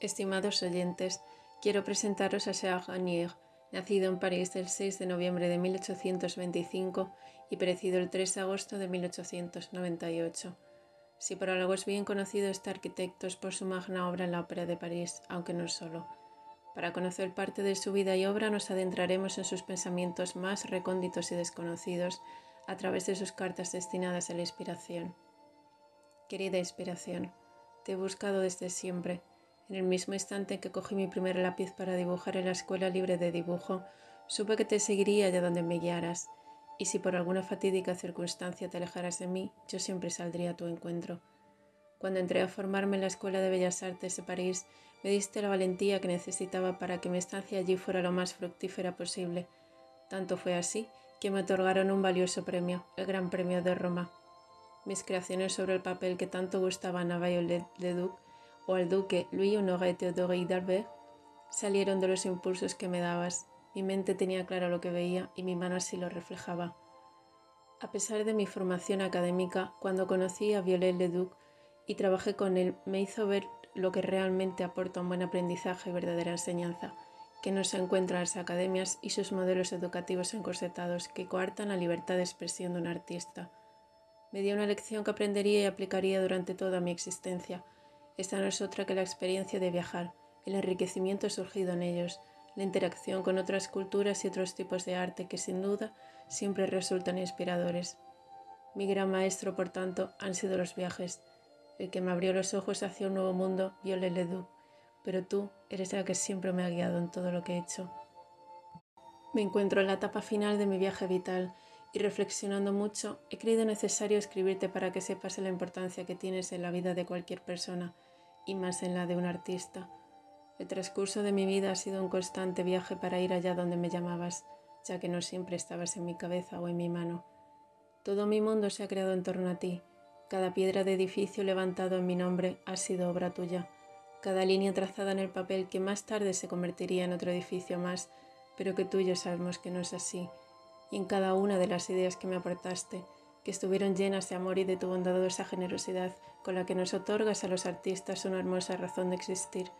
Estimados oyentes, quiero presentaros a Charles Garnier, nacido en París el 6 de noviembre de 1825 y perecido el 3 de agosto de 1898. Si por algo es bien conocido este arquitecto es por su magna obra en la Ópera de París, aunque no solo. Para conocer parte de su vida y obra nos adentraremos en sus pensamientos más recónditos y desconocidos a través de sus cartas destinadas a la inspiración. Querida inspiración, te he buscado desde siempre en el mismo instante que cogí mi primer lápiz para dibujar en la escuela libre de dibujo, supe que te seguiría allá donde me guiaras, y si por alguna fatídica circunstancia te alejaras de mí, yo siempre saldría a tu encuentro. Cuando entré a formarme en la Escuela de Bellas Artes de París, me diste la valentía que necesitaba para que mi estancia allí fuera lo más fructífera posible. Tanto fue así que me otorgaron un valioso premio, el Gran Premio de Roma. Mis creaciones sobre el papel que tanto gustaban a Violet Leduc o al duque Louis Honoré Théodore d'Albert salieron de los impulsos que me dabas. Mi mente tenía claro lo que veía y mi mano así lo reflejaba. A pesar de mi formación académica, cuando conocí a Violet Leduc y trabajé con él, me hizo ver lo que realmente aporta un buen aprendizaje y verdadera enseñanza, que no se encuentra en las academias y sus modelos educativos encorsetados que coartan la libertad de expresión de un artista. Me dio una lección que aprendería y aplicaría durante toda mi existencia, esta no es otra que la experiencia de viajar, el enriquecimiento surgido en ellos, la interacción con otras culturas y otros tipos de arte que sin duda siempre resultan inspiradores. Mi gran maestro, por tanto, han sido los viajes. El que me abrió los ojos hacia un nuevo mundo, Viole Ledoux, pero tú eres la que siempre me ha guiado en todo lo que he hecho. Me encuentro en la etapa final de mi viaje vital y reflexionando mucho, he creído necesario escribirte para que sepas la importancia que tienes en la vida de cualquier persona y más en la de un artista. El transcurso de mi vida ha sido un constante viaje para ir allá donde me llamabas, ya que no siempre estabas en mi cabeza o en mi mano. Todo mi mundo se ha creado en torno a ti. Cada piedra de edificio levantado en mi nombre ha sido obra tuya. Cada línea trazada en el papel que más tarde se convertiría en otro edificio más, pero que tú y yo sabemos que no es así. Y en cada una de las ideas que me aportaste, que estuvieron llenas de amor y de tu bondadosa generosidad con la que nos otorgas a los artistas una hermosa razón de existir.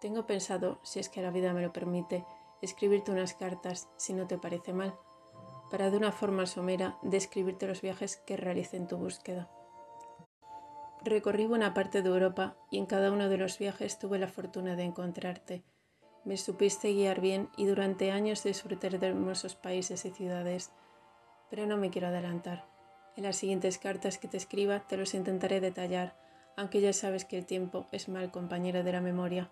Tengo pensado, si es que la vida me lo permite, escribirte unas cartas, si no te parece mal, para de una forma somera describirte los viajes que realicé en tu búsqueda. Recorrí buena parte de Europa y en cada uno de los viajes tuve la fortuna de encontrarte. Me supiste guiar bien y durante años disfruté de hermosos países y ciudades pero no me quiero adelantar. En las siguientes cartas que te escriba te los intentaré detallar, aunque ya sabes que el tiempo es mal compañero de la memoria.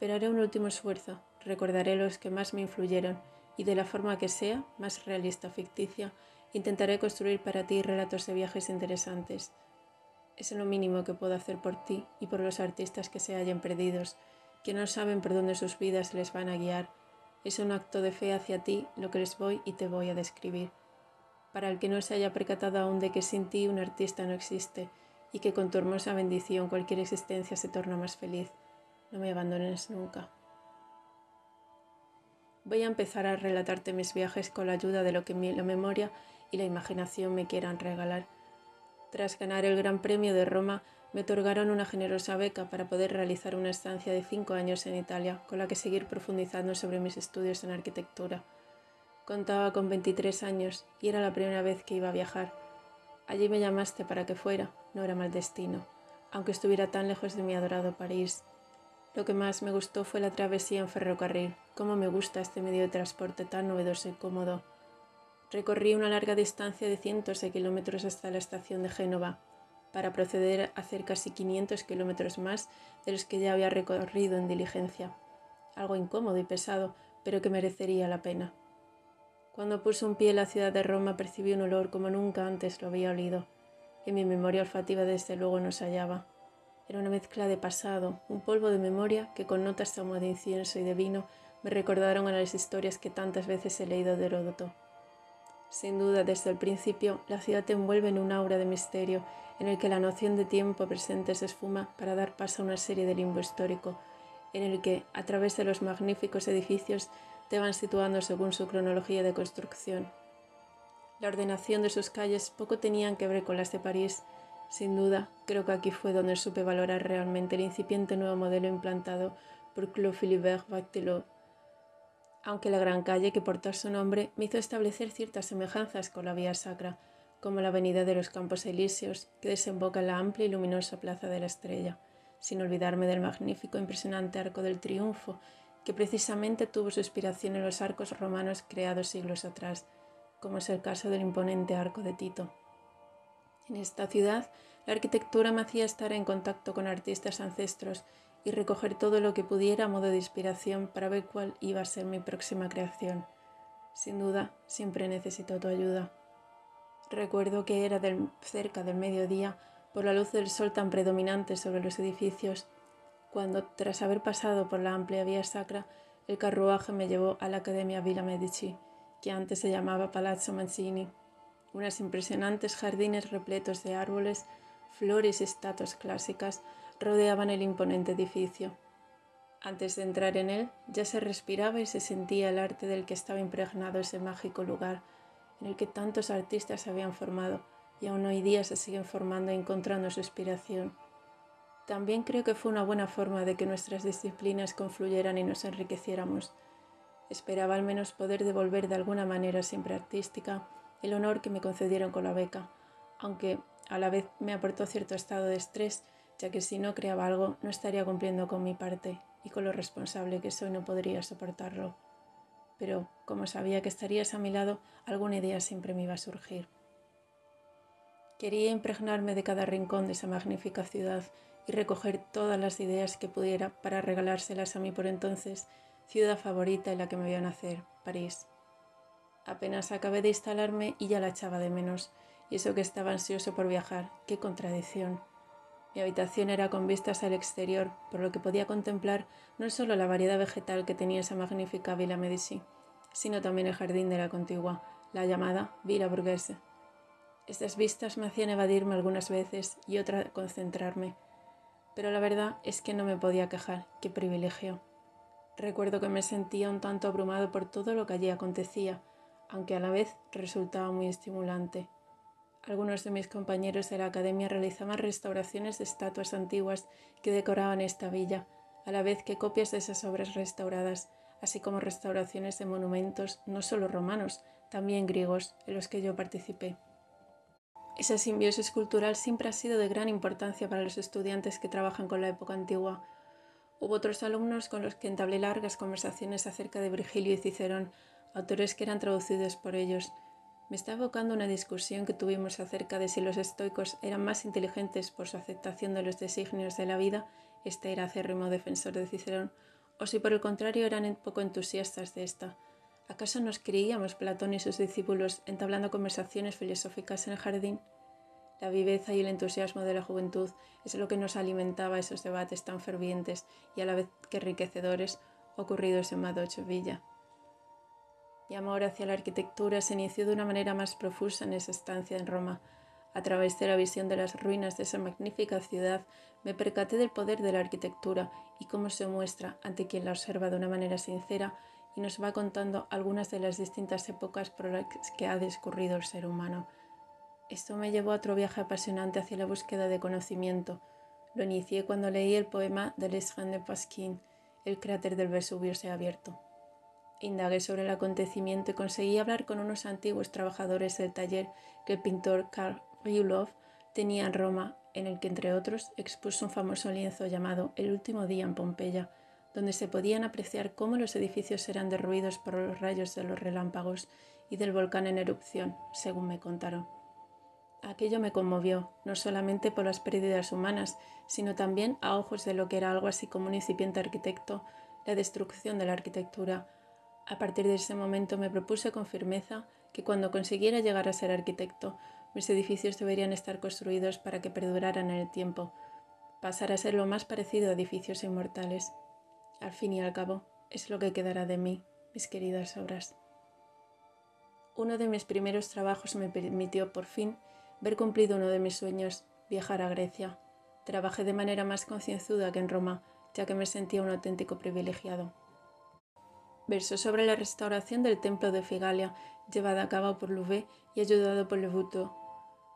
Pero haré un último esfuerzo, recordaré los que más me influyeron y de la forma que sea, más realista o ficticia, intentaré construir para ti relatos de viajes interesantes. Es lo mínimo que puedo hacer por ti y por los artistas que se hallen perdidos, que no saben por dónde sus vidas les van a guiar. Es un acto de fe hacia ti lo que les voy y te voy a describir para el que no se haya percatado aún de que sin ti un artista no existe y que con tu hermosa bendición cualquier existencia se torna más feliz. No me abandones nunca. Voy a empezar a relatarte mis viajes con la ayuda de lo que la memoria y la imaginación me quieran regalar. Tras ganar el Gran Premio de Roma, me otorgaron una generosa beca para poder realizar una estancia de cinco años en Italia, con la que seguir profundizando sobre mis estudios en arquitectura. Contaba con 23 años y era la primera vez que iba a viajar. Allí me llamaste para que fuera, no era mal destino, aunque estuviera tan lejos de mi adorado París. Lo que más me gustó fue la travesía en ferrocarril, cómo me gusta este medio de transporte tan novedoso y cómodo. Recorrí una larga distancia de cientos de kilómetros hasta la estación de Génova, para proceder a hacer casi 500 kilómetros más de los que ya había recorrido en diligencia. Algo incómodo y pesado, pero que merecería la pena. Cuando puse un pie en la ciudad de Roma percibí un olor como nunca antes lo había olido. En mi memoria olfativa desde luego no se hallaba. Era una mezcla de pasado, un polvo de memoria que con notas como de incienso y de vino me recordaron a las historias que tantas veces he leído de Heródoto. Sin duda, desde el principio, la ciudad te envuelve en un aura de misterio en el que la noción de tiempo presente se esfuma para dar paso a una serie de limbo histórico, en el que, a través de los magníficos edificios, te van situando según su cronología de construcción. La ordenación de sus calles poco tenían que ver con las de París, Sin duda, creo que aquí fue donde supe valorar realmente el incipiente nuevo modelo implantado por Claude Philibert Bactelot, aunque la gran calle que porta su nombre me hizo establecer ciertas semejanzas con la vía sacra, como la avenida de los Campos Elíseos, que desemboca en la amplia y luminosa Plaza de la Estrella, sin olvidarme del magnífico e impresionante Arco del Triunfo, que precisamente tuvo su inspiración en los arcos romanos creados siglos atrás, como es el caso del imponente Arco de Tito. En esta ciudad, la arquitectura me hacía estar en contacto con artistas ancestros y recoger todo lo que pudiera a modo de inspiración para ver cuál iba a ser mi próxima creación. Sin duda, siempre necesito tu ayuda. Recuerdo que era cerca del mediodía, por la luz del sol tan predominante sobre los edificios, cuando, tras haber pasado por la amplia vía sacra, el carruaje me llevó a la Academia Villa Medici, que antes se llamaba Palazzo Mancini. Unos impresionantes jardines repletos de árboles, flores y estatuas clásicas rodeaban el imponente edificio. Antes de entrar en él, ya se respiraba y se sentía el arte del que estaba impregnado ese mágico lugar, en el que tantos artistas se habían formado y aún hoy día se siguen formando y encontrando su inspiración. También creo que fue una buena forma de que nuestras disciplinas confluyeran y nos enriqueciéramos. Esperaba al menos poder devolver de alguna manera siempre artística el honor que me concedieron con la beca, aunque a la vez me aportó cierto estado de estrés, ya que si no creaba algo no estaría cumpliendo con mi parte y con lo responsable que soy no podría soportarlo pero como sabía que estarías a mi lado, alguna idea siempre me iba a surgir. Quería impregnarme de cada rincón de esa magnífica ciudad y recoger todas las ideas que pudiera para regalárselas a mí por entonces, ciudad favorita en la que me vio nacer, París. Apenas acabé de instalarme y ya la echaba de menos, y eso que estaba ansioso por viajar, qué contradicción. Mi habitación era con vistas al exterior, por lo que podía contemplar no solo la variedad vegetal que tenía esa magnífica Villa Medici, sino también el jardín de la contigua, la llamada Villa Burguese. Estas vistas me hacían evadirme algunas veces y otra concentrarme, pero la verdad es que no me podía quejar, qué privilegio. Recuerdo que me sentía un tanto abrumado por todo lo que allí acontecía, aunque a la vez resultaba muy estimulante. Algunos de mis compañeros de la academia realizaban restauraciones de estatuas antiguas que decoraban esta villa, a la vez que copias de esas obras restauradas, así como restauraciones de monumentos no solo romanos, también griegos, en los que yo participé. Esa simbiosis cultural siempre ha sido de gran importancia para los estudiantes que trabajan con la época antigua. Hubo otros alumnos con los que entablé largas conversaciones acerca de Virgilio y Cicerón, autores que eran traducidos por ellos, me está evocando una discusión que tuvimos acerca de si los estoicos eran más inteligentes por su aceptación de los designios de la vida, este era acérrimo defensor de Cicerón, o si por el contrario eran poco entusiastas de esta. ¿Acaso nos creíamos Platón y sus discípulos entablando conversaciones filosóficas en el jardín? La viveza y el entusiasmo de la juventud es lo que nos alimentaba esos debates tan fervientes y a la vez que enriquecedores ocurridos en Madocho Villa. Mi amor hacia la arquitectura se inició de una manera más profusa en esa estancia en Roma. A través de la visión de las ruinas de esa magnífica ciudad, me percaté del poder de la arquitectura y cómo se muestra ante quien la observa de una manera sincera y nos va contando algunas de las distintas épocas por las que ha discurrido el ser humano. Esto me llevó a otro viaje apasionante hacia la búsqueda de conocimiento. Lo inicié cuando leí el poema de Les de Pasquin, El cráter del Vesubio se ha abierto. Indagué sobre el acontecimiento y conseguí hablar con unos antiguos trabajadores del taller que el pintor Karl Ryulov tenía en Roma, en el que, entre otros, expuso un famoso lienzo llamado El último día en Pompeya, donde se podían apreciar cómo los edificios eran derruidos por los rayos de los relámpagos y del volcán en erupción, según me contaron. Aquello me conmovió, no solamente por las pérdidas humanas, sino también a ojos de lo que era algo así como un incipiente arquitecto, la destrucción de la arquitectura, a partir de ese momento me propuse con firmeza que cuando consiguiera llegar a ser arquitecto, mis edificios deberían estar construidos para que perduraran en el tiempo, pasar a ser lo más parecido a edificios inmortales. Al fin y al cabo, es lo que quedará de mí, mis queridas obras. Uno de mis primeros trabajos me permitió, por fin, ver cumplido uno de mis sueños, viajar a Grecia. Trabajé de manera más concienzuda que en Roma, ya que me sentía un auténtico privilegiado. Verso sobre la restauración del templo de Figalia, llevada a cabo por Louvet y ayudado por Le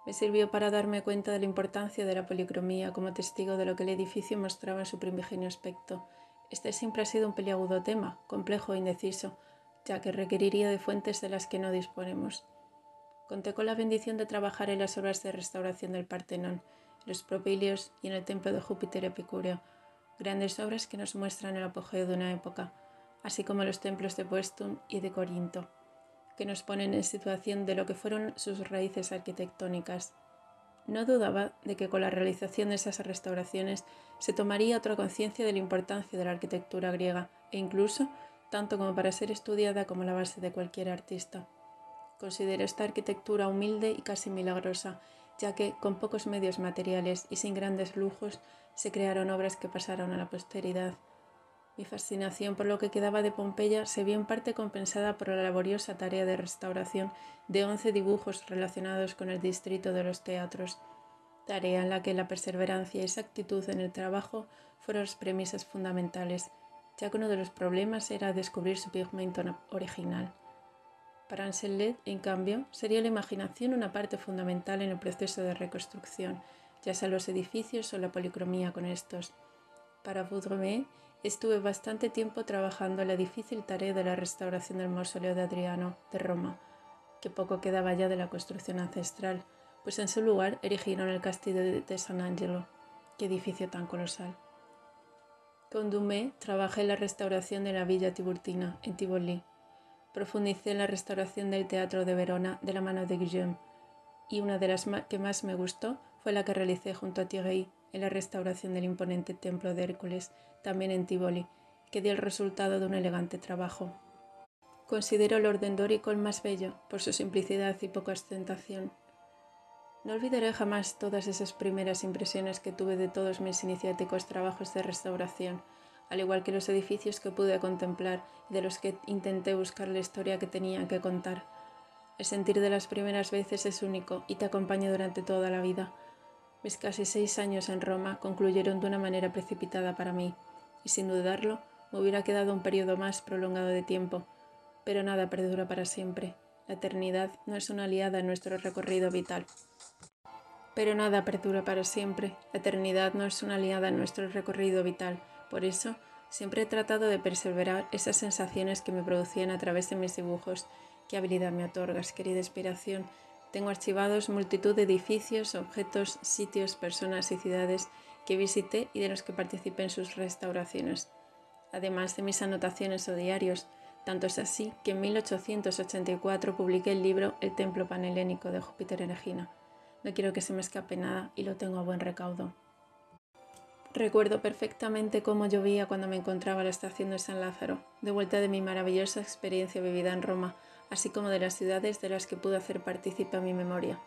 Me sirvió para darme cuenta de la importancia de la policromía como testigo de lo que el edificio mostraba en su primigenio aspecto. Este siempre ha sido un peliagudo tema, complejo e indeciso, ya que requeriría de fuentes de las que no disponemos. Conté con la bendición de trabajar en las obras de restauración del Partenón, en los propilios y en el templo de Júpiter Epicúreo, grandes obras que nos muestran el apogeo de una época, así como los templos de Puestum y de Corinto que nos ponen en situación de lo que fueron sus raíces arquitectónicas. No dudaba de que con la realización de esas restauraciones se tomaría otra conciencia de la importancia de la arquitectura griega e incluso tanto como para ser estudiada como la base de cualquier artista. Considero esta arquitectura humilde y casi milagrosa, ya que con pocos medios materiales y sin grandes lujos se crearon obras que pasaron a la posteridad. Mi fascinación por lo que quedaba de Pompeya se vio en parte compensada por la laboriosa tarea de restauración de once dibujos relacionados con el distrito de los teatros, tarea en la que la perseverancia y exactitud en el trabajo fueron las premisas fundamentales, ya que uno de los problemas era descubrir su pigmento original. Para Ansellet, en cambio, sería la imaginación una parte fundamental en el proceso de reconstrucción, ya sea los edificios o la policromía con estos. Para Vaudremont, estuve bastante tiempo trabajando en la difícil tarea de la restauración del mausoleo de Adriano de Roma, que poco quedaba ya de la construcción ancestral, pues en su lugar erigieron el castillo de San Angelo, qué edificio tan colosal. Con Dumé trabajé la restauración de la Villa Tiburtina, en Tivoli. Profundicé en la restauración del Teatro de Verona de la mano de Guillaume, y una de las que más me gustó fue la que realicé junto a Thierry en la restauración del imponente templo de Hércules también en Tivoli, que dio el resultado de un elegante trabajo. Considero el orden dórico el más bello, por su simplicidad y poca ostentación. No olvidaré jamás todas esas primeras impresiones que tuve de todos mis iniciáticos trabajos de restauración, al igual que los edificios que pude contemplar y de los que intenté buscar la historia que tenían que contar. El sentir de las primeras veces es único y te acompaña durante toda la vida. Mis casi seis años en Roma concluyeron de una manera precipitada para mí y sin dudarlo me hubiera quedado un periodo más prolongado de tiempo, pero nada perdura para siempre. La eternidad no es una aliada en nuestro recorrido vital. Pero nada perdura para siempre. La eternidad no es una aliada en nuestro recorrido vital. Por eso, siempre he tratado de perseverar esas sensaciones que me producían a través de mis dibujos. Qué habilidad me otorgas, querida inspiración. Tengo archivados multitud de edificios, objetos, sitios, personas y ciudades que visité y de los que participé en sus restauraciones, además de mis anotaciones o diarios. Tanto es así que en 1884 publiqué el libro El templo panhelénico de Júpiter en Regina. No quiero que se me escape nada y lo tengo a buen recaudo. Recuerdo perfectamente cómo llovía cuando me encontraba en la estación de San Lázaro, de vuelta de mi maravillosa experiencia vivida en Roma, así como de las ciudades de las que pude hacer partícipe mi memoria.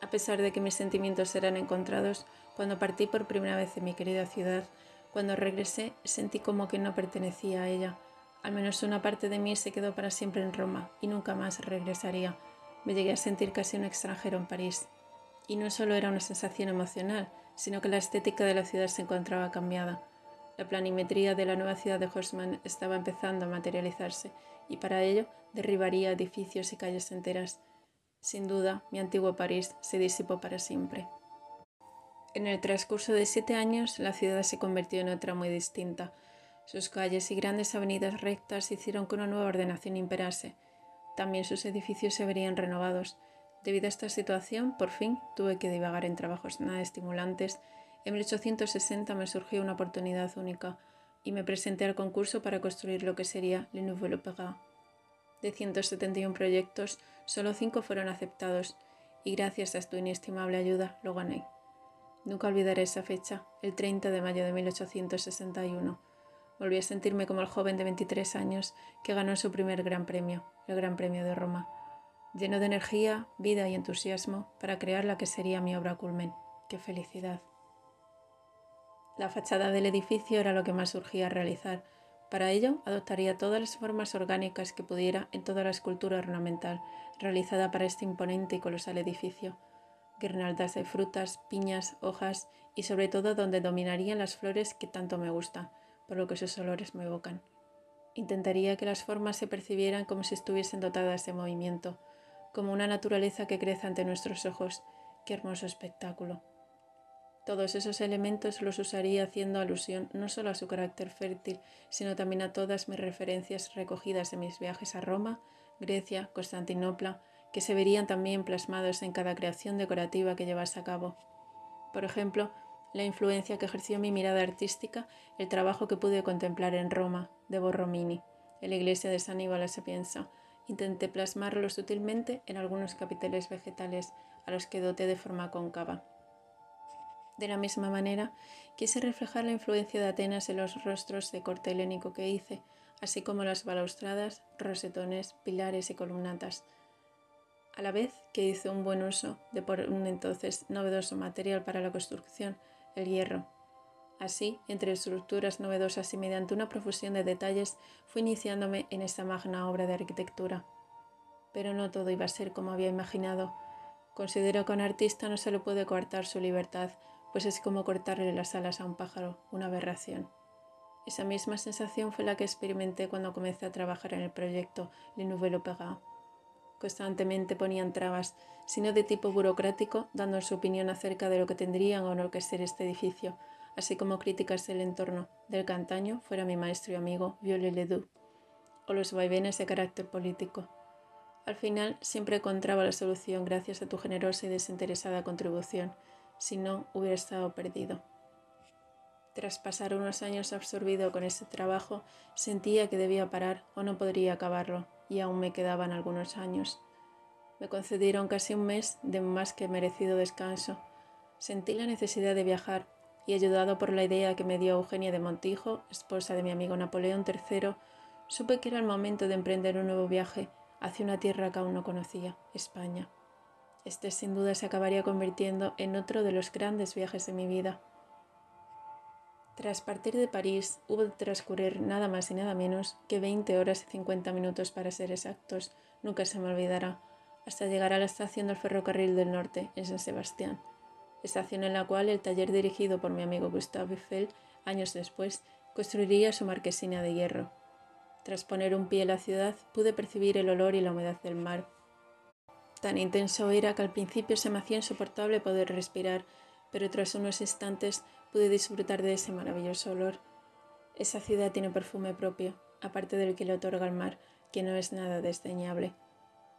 A pesar de que mis sentimientos eran encontrados, cuando partí por primera vez de mi querida ciudad, cuando regresé sentí como que no pertenecía a ella. Al menos una parte de mí se quedó para siempre en Roma y nunca más regresaría. Me llegué a sentir casi un extranjero en París. Y no solo era una sensación emocional, sino que la estética de la ciudad se encontraba cambiada. La planimetría de la nueva ciudad de Haussmann estaba empezando a materializarse y para ello derribaría edificios y calles enteras. Sin duda, mi antiguo París se disipó para siempre. En el transcurso de siete años, la ciudad se convirtió en otra muy distinta. Sus calles y grandes avenidas rectas hicieron que una nueva ordenación imperase. También sus edificios se verían renovados. Debido a esta situación, por fin tuve que divagar en trabajos nada estimulantes. En 1860 me surgió una oportunidad única y me presenté al concurso para construir lo que sería Le Nouvel Opéra. De 171 proyectos, solo 5 fueron aceptados y gracias a tu inestimable ayuda lo gané. Nunca olvidaré esa fecha, el 30 de mayo de 1861. Volví a sentirme como el joven de 23 años que ganó su primer gran premio, el Gran Premio de Roma, lleno de energía, vida y entusiasmo para crear la que sería mi obra culmen. ¡Qué felicidad! La fachada del edificio era lo que más urgía realizar, para ello, adoptaría todas las formas orgánicas que pudiera en toda la escultura ornamental realizada para este imponente y colosal edificio. Guirnaldas de frutas, piñas, hojas y sobre todo donde dominarían las flores que tanto me gustan, por lo que sus olores me evocan. Intentaría que las formas se percibieran como si estuviesen dotadas de movimiento, como una naturaleza que crece ante nuestros ojos, qué hermoso espectáculo. Todos esos elementos los usaría haciendo alusión no solo a su carácter fértil, sino también a todas mis referencias recogidas en mis viajes a Roma, Grecia, Constantinopla, que se verían también plasmados en cada creación decorativa que llevase a cabo. Por ejemplo, la influencia que ejerció mi mirada artística, el trabajo que pude contemplar en Roma, de Borromini, en la iglesia de San se piensa. Intenté plasmarlo sutilmente en algunos capiteles vegetales a los que doté de forma cóncava. De la misma manera, quise reflejar la influencia de Atenas en los rostros de corte helénico que hice, así como las balaustradas, rosetones, pilares y columnatas. A la vez que hice un buen uso de por un entonces novedoso material para la construcción, el hierro. Así, entre estructuras novedosas y mediante una profusión de detalles, fui iniciándome en esta magna obra de arquitectura. Pero no todo iba a ser como había imaginado. Considero que a un artista no se le puede coartar su libertad, pues es como cortarle las alas a un pájaro, una aberración. Esa misma sensación fue la que experimenté cuando comencé a trabajar en el proyecto Le Nouvel Opéra. Constantemente ponían trabas, sino de tipo burocrático, dando su opinión acerca de lo que tendrían o no que ser este edificio, así como críticas del entorno, del cantaño fuera mi maestro y amigo Viollet Ledoux, o los vaivenes de carácter político. Al final siempre encontraba la solución gracias a tu generosa y desinteresada contribución, si no hubiera estado perdido. Tras pasar unos años absorbido con este trabajo, sentía que debía parar o no podría acabarlo, y aún me quedaban algunos años. Me concedieron casi un mes de más que merecido descanso. Sentí la necesidad de viajar y, ayudado por la idea que me dio Eugenia de Montijo, esposa de mi amigo Napoleón III, supe que era el momento de emprender un nuevo viaje hacia una tierra que aún no conocía, España. Este sin duda se acabaría convirtiendo en otro de los grandes viajes de mi vida. Tras partir de París, hubo de transcurrir nada más y nada menos que 20 horas y 50 minutos para ser exactos, nunca se me olvidará, hasta llegar a la estación del ferrocarril del norte, en San Sebastián, estación en la cual el taller dirigido por mi amigo Gustave Eiffel, años después, construiría su marquesina de hierro. Tras poner un pie en la ciudad, pude percibir el olor y la humedad del mar. Tan intenso era que al principio se me hacía insoportable poder respirar, pero tras unos instantes pude disfrutar de ese maravilloso olor. Esa ciudad tiene perfume propio, aparte del que le otorga el mar, que no es nada desdeñable.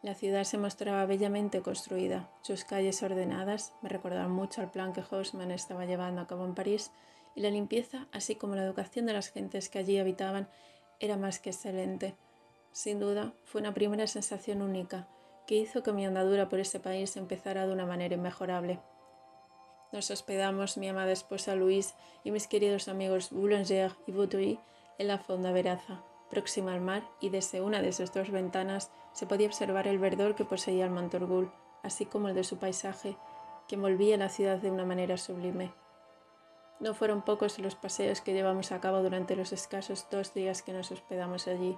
La ciudad se mostraba bellamente construida, sus calles ordenadas me recordaban mucho al plan que Haussmann estaba llevando a cabo en París, y la limpieza, así como la educación de las gentes que allí habitaban, era más que excelente. Sin duda, fue una primera sensación única, que hizo que mi andadura por ese país empezara de una manera inmejorable. Nos hospedamos mi amada esposa Luis y mis queridos amigos Boulanger y Boutuy en la fonda Veraza, próxima al mar, y desde una de sus dos ventanas se podía observar el verdor que poseía el Montorgul, así como el de su paisaje, que envolvía la ciudad de una manera sublime. No fueron pocos los paseos que llevamos a cabo durante los escasos dos días que nos hospedamos allí.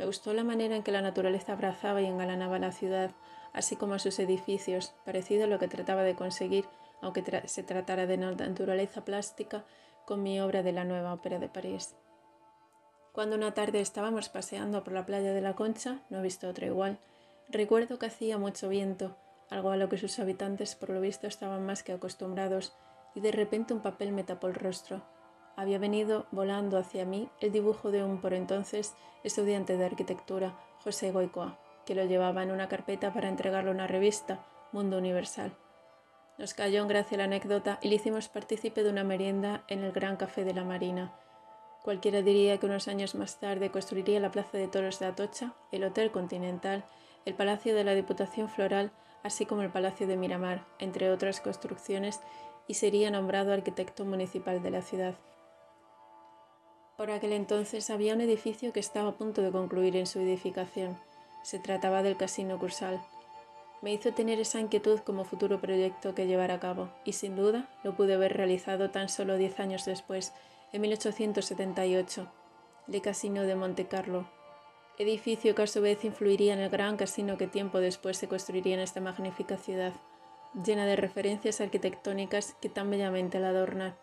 Me gustó la manera en que la naturaleza abrazaba y engalanaba la ciudad, así como a sus edificios, parecido a lo que trataba de conseguir aunque se tratara de naturaleza plástica, con mi obra de la nueva ópera de París. Cuando una tarde estábamos paseando por la playa de la Concha, no he visto otra igual, recuerdo que hacía mucho viento, algo a lo que sus habitantes por lo visto estaban más que acostumbrados, y de repente un papel me tapó el rostro. Había venido volando hacia mí el dibujo de un por entonces estudiante de arquitectura, José Goicoa, que lo llevaba en una carpeta para entregarlo a una revista, Mundo Universal. Nos cayó en gracia la anécdota y le hicimos partícipe de una merienda en el Gran Café de la Marina. Cualquiera diría que unos años más tarde construiría la Plaza de Toros de Atocha, el Hotel Continental, el Palacio de la Diputación Floral, así como el Palacio de Miramar, entre otras construcciones, y sería nombrado arquitecto municipal de la ciudad. Por aquel entonces había un edificio que estaba a punto de concluir en su edificación. Se trataba del Casino Cursal me hizo tener esa inquietud como futuro proyecto que llevar a cabo, y sin duda lo pude haber realizado tan solo diez años después, en 1878, el Casino de Monte Carlo, edificio que a su vez influiría en el gran casino que tiempo después se construiría en esta magnífica ciudad, llena de referencias arquitectónicas que tan bellamente la adornan.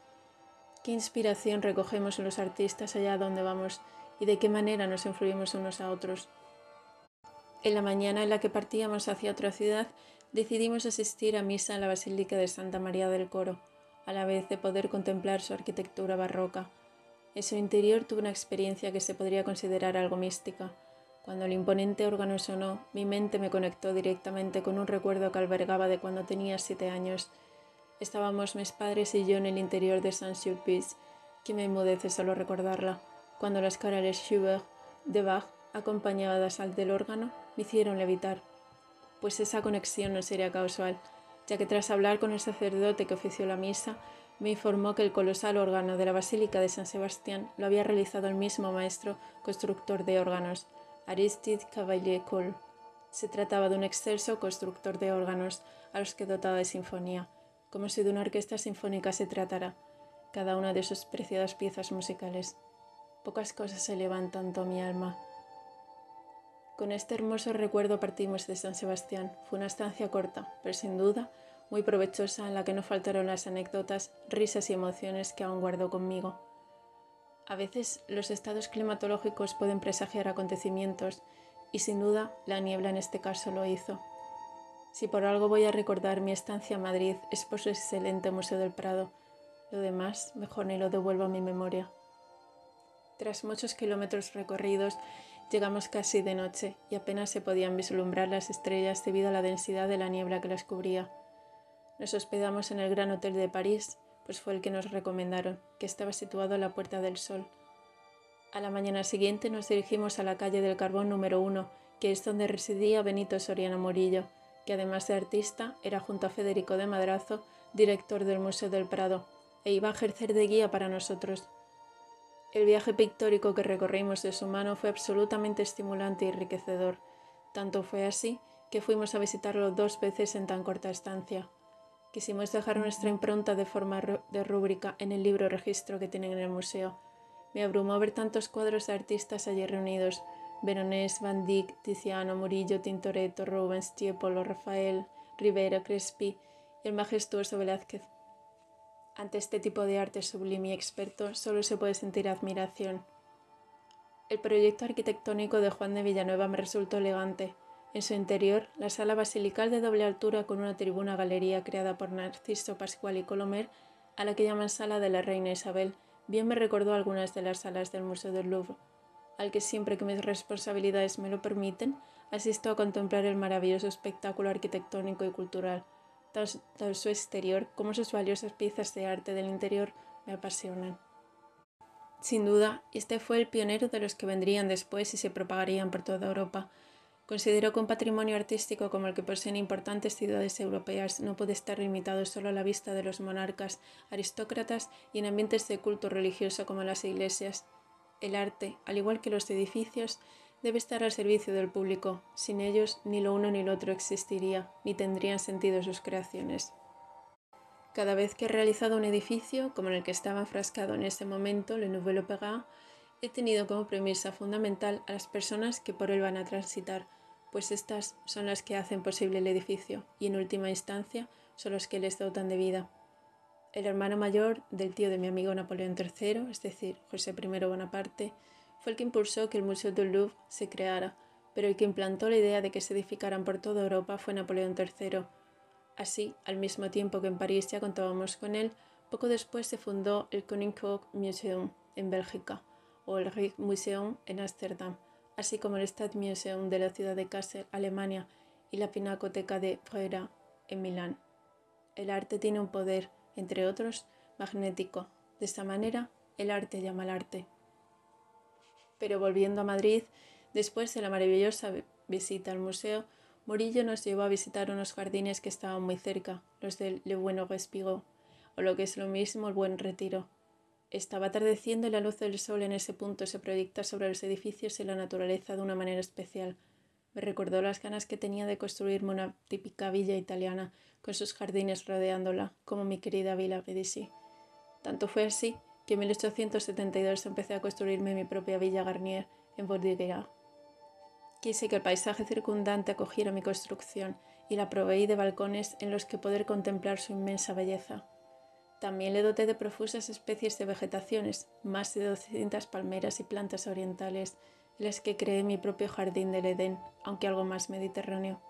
Qué inspiración recogemos en los artistas allá donde vamos y de qué manera nos influimos unos a otros. En la mañana en la que partíamos hacia otra ciudad, decidimos asistir a misa en la Basílica de Santa María del Coro, a la vez de poder contemplar su arquitectura barroca. En su interior tuve una experiencia que se podría considerar algo mística. Cuando el imponente órgano sonó, mi mente me conectó directamente con un recuerdo que albergaba de cuando tenía siete años. Estábamos mis padres y yo en el interior de Saint-Sulpice, que me enmudece solo recordarla, cuando las de Schubert de Bach, acompañadas al del órgano, me hicieron levitar. Pues esa conexión no sería casual, ya que tras hablar con el sacerdote que ofició la misa, me informó que el colosal órgano de la Basílica de San Sebastián lo había realizado el mismo maestro constructor de órganos, Aristide Cavalier Cole. Se trataba de un excelso constructor de órganos a los que dotaba de sinfonía, como si de una orquesta sinfónica se tratara, cada una de sus preciadas piezas musicales. Pocas cosas se levantan tanto mi alma. Con este hermoso recuerdo partimos de San Sebastián. Fue una estancia corta, pero sin duda muy provechosa en la que no faltaron las anécdotas, risas y emociones que aún guardo conmigo. A veces los estados climatológicos pueden presagiar acontecimientos y sin duda la niebla en este caso lo hizo. Si por algo voy a recordar mi estancia en Madrid es por su excelente Museo del Prado. Lo demás mejor ni lo devuelvo a mi memoria. Tras muchos kilómetros recorridos Llegamos casi de noche y apenas se podían vislumbrar las estrellas debido a la densidad de la niebla que las cubría. Nos hospedamos en el Gran Hotel de París, pues fue el que nos recomendaron, que estaba situado a la Puerta del Sol. A la mañana siguiente nos dirigimos a la calle del Carbón número 1, que es donde residía Benito Soriano Murillo, que además de artista era junto a Federico de Madrazo director del Museo del Prado, e iba a ejercer de guía para nosotros. El viaje pictórico que recorrimos de su mano fue absolutamente estimulante y enriquecedor. Tanto fue así que fuimos a visitarlo dos veces en tan corta estancia. Quisimos dejar nuestra impronta de forma de rúbrica en el libro registro que tienen en el museo. Me abrumó ver tantos cuadros de artistas allí reunidos. Veronés, Van Dyck, Tiziano, Murillo, Tintoretto, Rubens, Tiepolo, Rafael, Rivera, Crespi y el majestuoso Velázquez. Ante este tipo de arte sublime y experto solo se puede sentir admiración. El proyecto arquitectónico de Juan de Villanueva me resultó elegante. En su interior, la sala basilical de doble altura con una tribuna-galería creada por Narciso Pascual y Colomer, a la que llaman Sala de la Reina Isabel, bien me recordó algunas de las salas del Museo del Louvre, al que siempre que mis responsabilidades me lo permiten, asisto a contemplar el maravilloso espectáculo arquitectónico y cultural tanto su exterior como sus valiosas piezas de arte del interior me apasionan. Sin duda, este fue el pionero de los que vendrían después y se propagarían por toda Europa. Considero que un patrimonio artístico como el que poseen importantes ciudades europeas no puede estar limitado solo a la vista de los monarcas, aristócratas y en ambientes de culto religioso como las iglesias. El arte, al igual que los edificios, debe estar al servicio del público. Sin ellos, ni lo uno ni lo otro existiría, ni tendrían sentido sus creaciones. Cada vez que he realizado un edificio, como en el que estaba enfrascado en ese momento, Le Nouvel Opéra, he tenido como premisa fundamental a las personas que por él van a transitar, pues estas son las que hacen posible el edificio y en última instancia son los que les dotan de vida. El hermano mayor del tío de mi amigo Napoleón III, es decir, José I Bonaparte, fue el que impulsó que el Museo del Louvre se creara, pero el que implantó la idea de que se edificaran por toda Europa fue Napoleón III. Así, al mismo tiempo que en París ya contábamos con él, poco después se fundó el Koninklijk Museum en Bélgica o el Rijksmuseum en Ámsterdam, así como el Stadtmuseum de la ciudad de Kassel, Alemania, y la Pinacoteca de Brera en Milán. El arte tiene un poder, entre otros, magnético. De esta manera, el arte llama al arte. Pero volviendo a Madrid, después de la maravillosa visita al museo, Murillo nos llevó a visitar unos jardines que estaban muy cerca, los del Le Bueno Respiro, o lo que es lo mismo el Buen Retiro. Estaba atardeciendo y la luz del sol en ese punto se proyecta sobre los edificios y la naturaleza de una manera especial. Me recordó las ganas que tenía de construirme una típica villa italiana, con sus jardines rodeándola, como mi querida Villa Medici. Tanto fue así que en 1872 empecé a construirme mi propia villa Garnier en Bordighera. Quise que el paisaje circundante acogiera mi construcción y la proveí de balcones en los que poder contemplar su inmensa belleza. También le doté de profusas especies de vegetaciones, más de 200 palmeras y plantas orientales, en las que creé mi propio jardín del Edén, aunque algo más mediterráneo.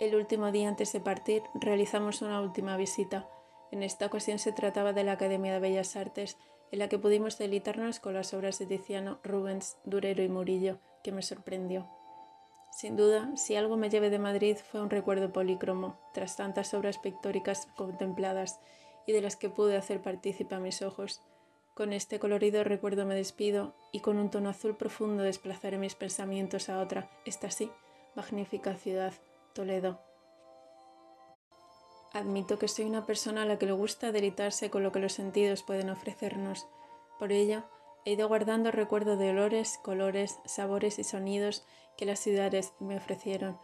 El último día antes de partir realizamos una última visita. En esta ocasión se trataba de la Academia de Bellas Artes, en la que pudimos deleitarnos con las obras de Tiziano, Rubens, Durero y Murillo, que me sorprendió. Sin duda, si algo me llevé de Madrid fue un recuerdo polícromo, tras tantas obras pictóricas contempladas y de las que pude hacer partícipe a mis ojos. Con este colorido recuerdo me despido y con un tono azul profundo desplazaré mis pensamientos a otra, esta sí, magnífica ciudad, Toledo. Admito que soy una persona a la que le gusta deleitarse con lo que los sentidos pueden ofrecernos. Por ello, he ido guardando recuerdo de olores, colores, sabores y sonidos que las ciudades me ofrecieron.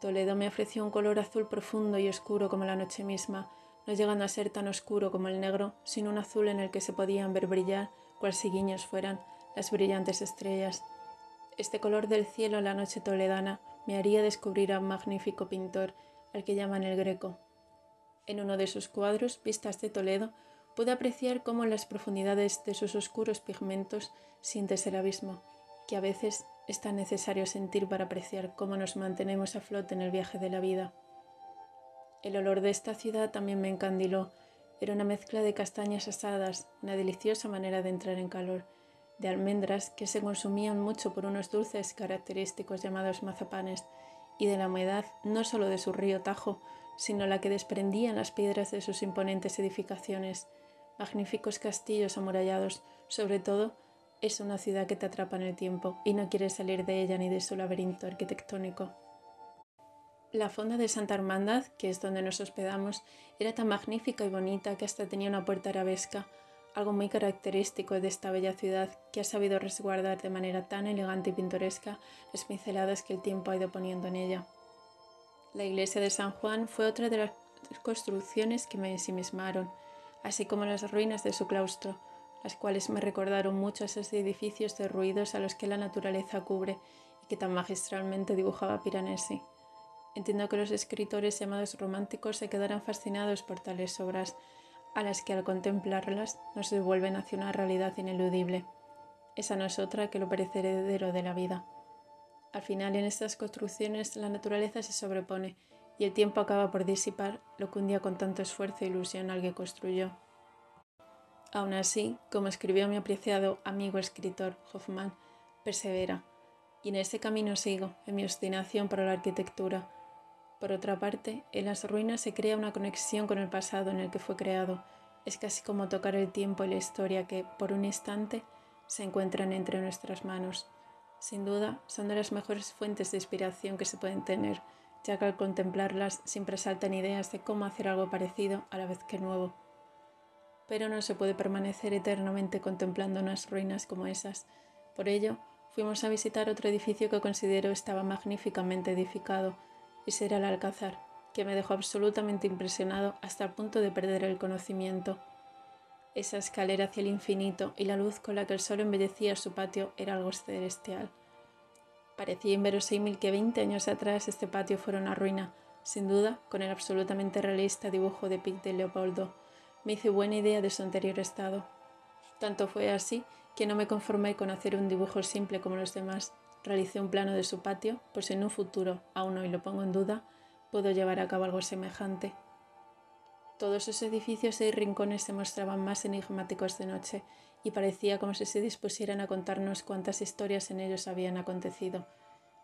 Toledo me ofreció un color azul profundo y oscuro como la noche misma, no llegando a ser tan oscuro como el negro, sino un azul en el que se podían ver brillar, cual si guiños fueran, las brillantes estrellas. Este color del cielo en la noche toledana me haría descubrir a un magnífico pintor al que llaman el Greco. En uno de sus cuadros, Vistas de Toledo, pude apreciar cómo en las profundidades de sus oscuros pigmentos sientes el abismo, que a veces es tan necesario sentir para apreciar cómo nos mantenemos a flote en el viaje de la vida. El olor de esta ciudad también me encandiló. Era una mezcla de castañas asadas, una deliciosa manera de entrar en calor, de almendras que se consumían mucho por unos dulces característicos llamados mazapanes, y de la humedad no solo de su río Tajo, sino la que desprendían las piedras de sus imponentes edificaciones, magníficos castillos amurallados, sobre todo es una ciudad que te atrapa en el tiempo y no quieres salir de ella ni de su laberinto arquitectónico. La fonda de Santa Hermandad, que es donde nos hospedamos, era tan magnífica y bonita que hasta tenía una puerta arabesca algo muy característico de esta bella ciudad que ha sabido resguardar de manera tan elegante y pintoresca las pinceladas que el tiempo ha ido poniendo en ella. La iglesia de San Juan fue otra de las construcciones que me ensimismaron, así como las ruinas de su claustro, las cuales me recordaron mucho esos edificios derruidos a los que la naturaleza cubre y que tan magistralmente dibujaba Piranesi. Entiendo que los escritores llamados románticos se quedaran fascinados por tales obras, a las que al contemplarlas nos devuelven hacia una realidad ineludible. Esa no es otra que lo perecedero de la vida. Al final en estas construcciones la naturaleza se sobrepone y el tiempo acaba por disipar lo que un día con tanto esfuerzo e ilusión alguien construyó. Aún así, como escribió mi apreciado amigo escritor Hoffman, persevera, y en ese camino sigo, en mi obstinación por la arquitectura, por otra parte, en las ruinas se crea una conexión con el pasado en el que fue creado. Es casi como tocar el tiempo y la historia que, por un instante, se encuentran entre nuestras manos. Sin duda, son de las mejores fuentes de inspiración que se pueden tener, ya que al contemplarlas siempre saltan ideas de cómo hacer algo parecido a la vez que nuevo. Pero no se puede permanecer eternamente contemplando unas ruinas como esas. Por ello, fuimos a visitar otro edificio que considero estaba magníficamente edificado, y será el Alcázar, que me dejó absolutamente impresionado hasta el punto de perder el conocimiento. Esa escalera hacia el infinito y la luz con la que el sol embellecía su patio era algo celestial. Parecía inverosímil que veinte años atrás este patio fuera una ruina, sin duda, con el absolutamente realista dibujo de Pic de Leopoldo. Me hice buena idea de su anterior estado. Tanto fue así que no me conformé con hacer un dibujo simple como los demás, realicé un plano de su patio, pues en un futuro, aún hoy lo pongo en duda, puedo llevar a cabo algo semejante. Todos esos edificios y rincones se mostraban más enigmáticos de noche y parecía como si se dispusieran a contarnos cuántas historias en ellos habían acontecido.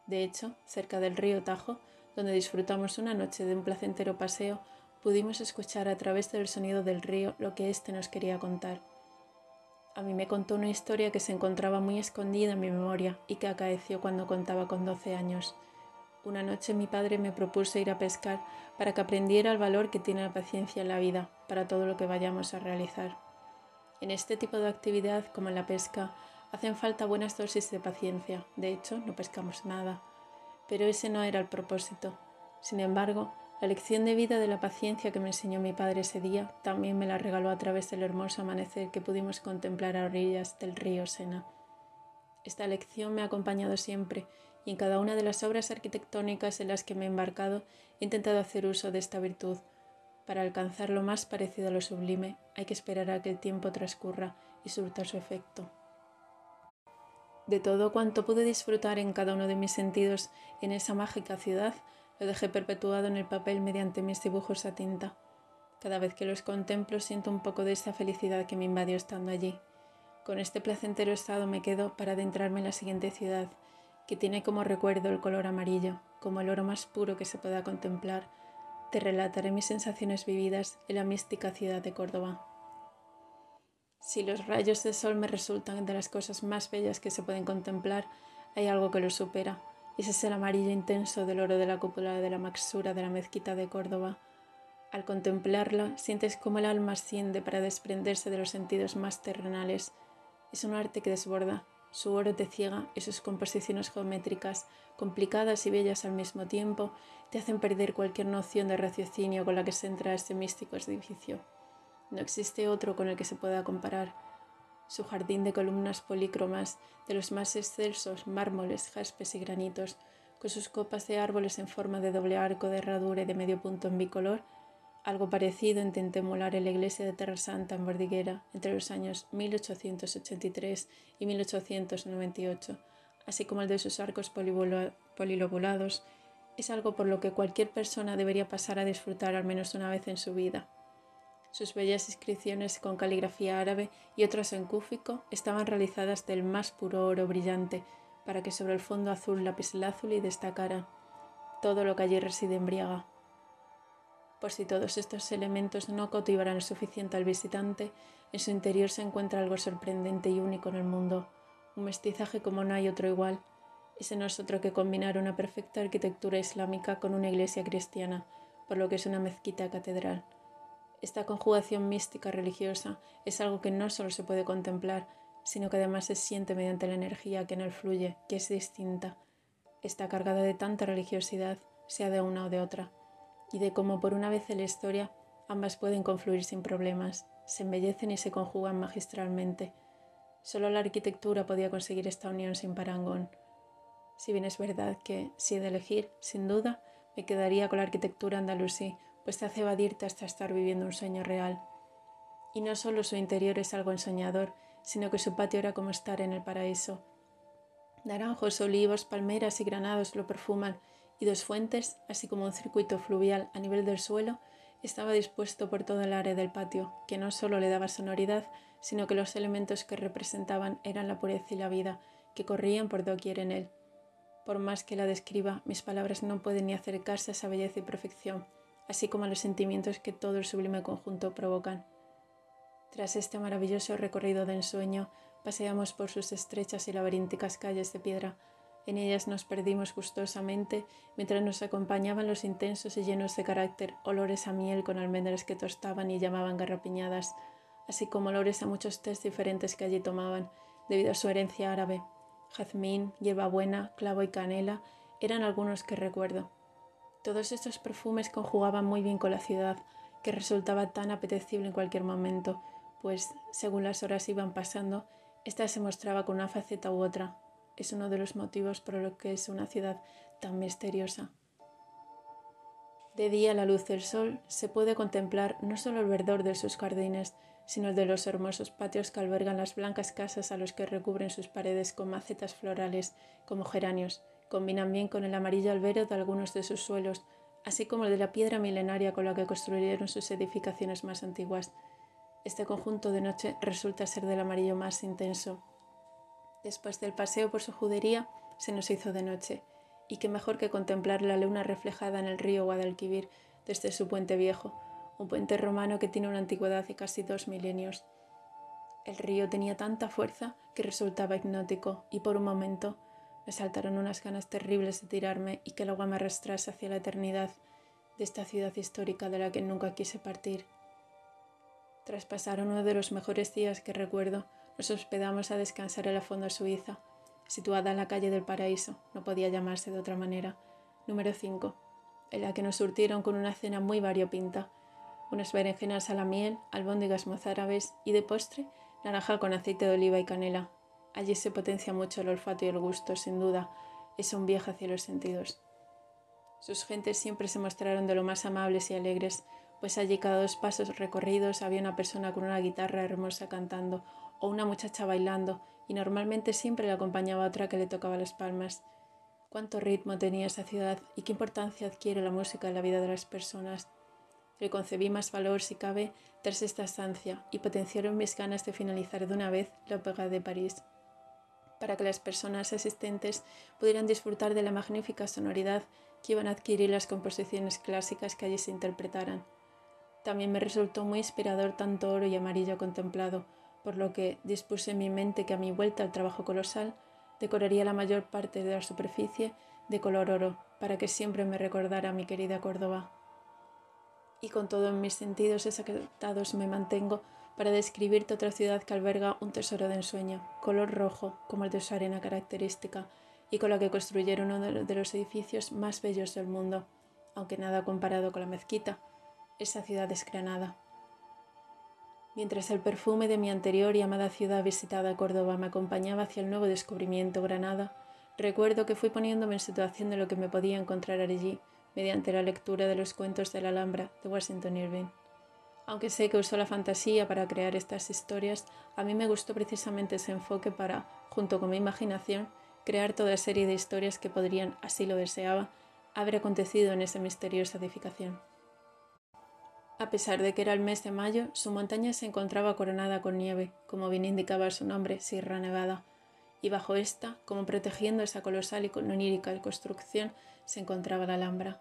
De hecho, cerca del río Tajo, donde disfrutamos una noche de un placentero paseo, pudimos escuchar a través del sonido del río lo que éste nos quería contar. A mí me contó una historia que se encontraba muy escondida en mi memoria y que acaeció cuando contaba con 12 años. Una noche mi padre me propuso ir a pescar para que aprendiera el valor que tiene la paciencia en la vida para todo lo que vayamos a realizar. En este tipo de actividad, como en la pesca, hacen falta buenas dosis de paciencia. De hecho, no pescamos nada. Pero ese no era el propósito. Sin embargo, la lección de vida de la paciencia que me enseñó mi padre ese día también me la regaló a través del hermoso amanecer que pudimos contemplar a orillas del río Sena. Esta lección me ha acompañado siempre y en cada una de las obras arquitectónicas en las que me he embarcado he intentado hacer uso de esta virtud. Para alcanzar lo más parecido a lo sublime hay que esperar a que el tiempo transcurra y surta su efecto. De todo cuanto pude disfrutar en cada uno de mis sentidos en esa mágica ciudad, Lo dejé perpetuado en el papel mediante mis dibujos a tinta. Cada vez que los contemplo siento un poco de esa felicidad que me invadió estando allí. Con este placentero estado me quedo para adentrarme en la siguiente ciudad, que tiene como recuerdo el color amarillo, como el oro más puro que se pueda contemplar. Te relataré mis sensaciones vividas en la mística ciudad de Córdoba. Si los rayos de sol me resultan de las cosas más bellas que se pueden contemplar, hay algo que lo supera, ese es el amarillo intenso del oro de la cúpula de la maxura de la mezquita de Córdoba al contemplarla, sientes cómo el alma asciende para desprenderse de los sentidos más terrenales. Es un arte que desborda, su oro te ciega y sus composiciones geométricas, complicadas y bellas al mismo tiempo, te hacen perder cualquier noción de raciocinio con la que se entra este místico edificio. No existe otro con el que se pueda comparar. Su jardín de columnas polícromas, de los más excelsos mármoles, jaspes y granitos, con sus copas de árboles en forma de doble arco de herradura y de medio punto en bicolor, algo parecido intenté emular en la iglesia de Terra Santa en Bordiguera entre los años 1883 y 1898, así como el de sus arcos polilobulados, es algo por lo que cualquier persona debería pasar a disfrutar al menos una vez en su vida. Sus bellas inscripciones con caligrafía árabe y otras en cúfico estaban realizadas del más puro oro brillante, para que sobre el fondo azul lapislázuli destacara todo lo que allí reside embriaga por si todos estos elementos no cautivarán lo suficiente al visitante, en su interior se encuentra algo sorprendente y único en el mundo, un mestizaje como no hay otro igual. Ese no es otro que combinar una perfecta arquitectura islámica con una iglesia cristiana, por lo que es una mezquita catedral. Esta conjugación mística religiosa es algo que no solo se puede contemplar, sino que además se siente mediante la energía que en él fluye, que es distinta. Está cargada de tanta religiosidad, sea de una o de otra y de cómo por una vez en la historia ambas pueden confluir sin problemas, se embellecen y se conjugan magistralmente. Solo la arquitectura podía conseguir esta unión sin parangón. Si bien es verdad que, si de elegir, sin duda, me quedaría con la arquitectura andalusí, pues te hace evadirte hasta estar viviendo un sueño real. Y no solo su interior es algo ensoñador, sino que su patio era como estar en el paraíso. Naranjos, olivos, palmeras y granados lo perfuman y dos fuentes, así como un circuito fluvial a nivel del suelo, estaba dispuesto por toda el área del patio, que no solo le daba sonoridad, sino que los elementos que representaban eran la pureza y la vida, que corrían por doquier en él. Por más que la describa, mis palabras no pueden ni acercarse a esa belleza y perfección, así como a los sentimientos que todo el sublime conjunto provocan. Tras este maravilloso recorrido de ensueño, paseamos por sus estrechas y laberínticas calles de piedra, en ellas nos perdimos gustosamente mientras nos acompañaban los intensos y llenos de carácter olores a miel con almendras que tostaban y llamaban garrapiñadas, así como olores a muchos tés diferentes que allí tomaban, debido a su herencia árabe. Jazmín, hierbabuena, clavo y canela eran algunos que recuerdo. Todos estos perfumes conjugaban muy bien con la ciudad, que resultaba tan apetecible en cualquier momento, pues, según las horas iban pasando, ésta se mostraba con una faceta u otra, es uno de los motivos por los que es una ciudad tan misteriosa. De día, la luz del sol, se puede contemplar no solo el verdor de sus jardines, sino el de los hermosos patios que albergan las blancas casas a los que recubren sus paredes con macetas florales como geranios. Combinan bien con el amarillo albero de algunos de sus suelos, así como el de la piedra milenaria con la que construyeron sus edificaciones más antiguas. Este conjunto de noche resulta ser del amarillo más intenso, Después del paseo por su judería, se nos hizo de noche, y qué mejor que contemplar la luna reflejada en el río Guadalquivir desde su puente viejo, un puente romano que tiene una antigüedad de casi dos milenios. El río tenía tanta fuerza que resultaba hipnótico, y por un momento me saltaron unas ganas terribles de tirarme y que el agua me arrastrase hacia la eternidad de esta ciudad histórica de la que nunca quise partir. Tras pasar uno de los mejores días que recuerdo, nos hospedamos a descansar en la Fonda Suiza, situada en la calle del Paraíso, no podía llamarse de otra manera, número 5, en la que nos surtieron con una cena muy variopinta, unas berenjenas a la miel, albóndigas mozárabes y de postre, naranja con aceite de oliva y canela. Allí se potencia mucho el olfato y el gusto, sin duda, es un viaje hacia los sentidos. Sus gentes siempre se mostraron de lo más amables y alegres, pues allí cada dos pasos recorridos había una persona con una guitarra hermosa cantando o una muchacha bailando, y normalmente siempre le acompañaba otra que le tocaba las palmas. cuánto ritmo tenía esa ciudad y qué importancia adquiere la música en la vida de las personas. Le concebí más valor, si cabe, tras esta estancia y potenciaron mis ganas de finalizar de una vez la ópera de París, para que las personas asistentes pudieran disfrutar de la magnífica sonoridad que iban a adquirir las composiciones clásicas que allí se interpretaran. También me resultó muy inspirador tanto oro y amarillo contemplado, por lo que dispuse en mi mente que a mi vuelta al trabajo colosal decoraría la mayor parte de la superficie de color oro para que siempre me recordara mi querida Córdoba. Y con todo en mis sentidos exaltados me mantengo para describirte otra ciudad que alberga un tesoro de ensueño, color rojo como el de su arena característica y con la que construyeron uno de los edificios más bellos del mundo, aunque nada comparado con la mezquita. Esa ciudad es Granada. Mientras el perfume de mi anterior y amada ciudad visitada Córdoba me acompañaba hacia el nuevo descubrimiento Granada, recuerdo que fui poniéndome en situación de lo que me podía encontrar allí mediante la lectura de los cuentos de la Alhambra de Washington Irving. Aunque sé que usó la fantasía para crear estas historias, a mí me gustó precisamente ese enfoque para, junto con mi imaginación, crear toda serie de historias que podrían, así lo deseaba, haber acontecido en esa misteriosa edificación. A pesar de que era el mes de mayo, su montaña se encontraba coronada con nieve, como bien indicaba su nombre, Sierra Nevada, y bajo esta, como protegiendo esa colosal y onírica construcción, se encontraba la Alhambra.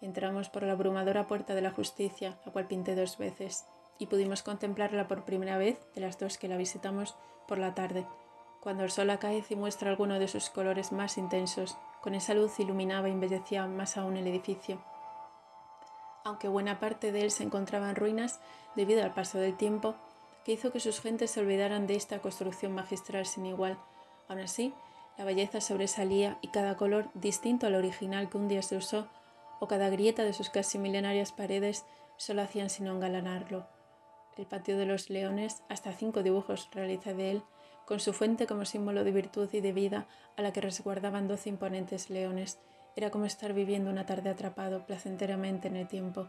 Entramos por la abrumadora puerta de la justicia, la cual pinté dos veces, y pudimos contemplarla por primera vez, de las dos que la visitamos, por la tarde, cuando el sol acaece y muestra alguno de sus colores más intensos, con esa luz iluminaba y embellecía más aún el edificio aunque buena parte de él se encontraba en ruinas debido al paso del tiempo, que hizo que sus gentes se olvidaran de esta construcción magistral sin igual. Aún así, la belleza sobresalía y cada color, distinto al original que un día se usó, o cada grieta de sus casi milenarias paredes, solo hacían sino engalanarlo. El patio de los leones, hasta cinco dibujos realiza de él, con su fuente como símbolo de virtud y de vida a la que resguardaban doce imponentes leones, era como estar viviendo una tarde atrapado placenteramente en el tiempo.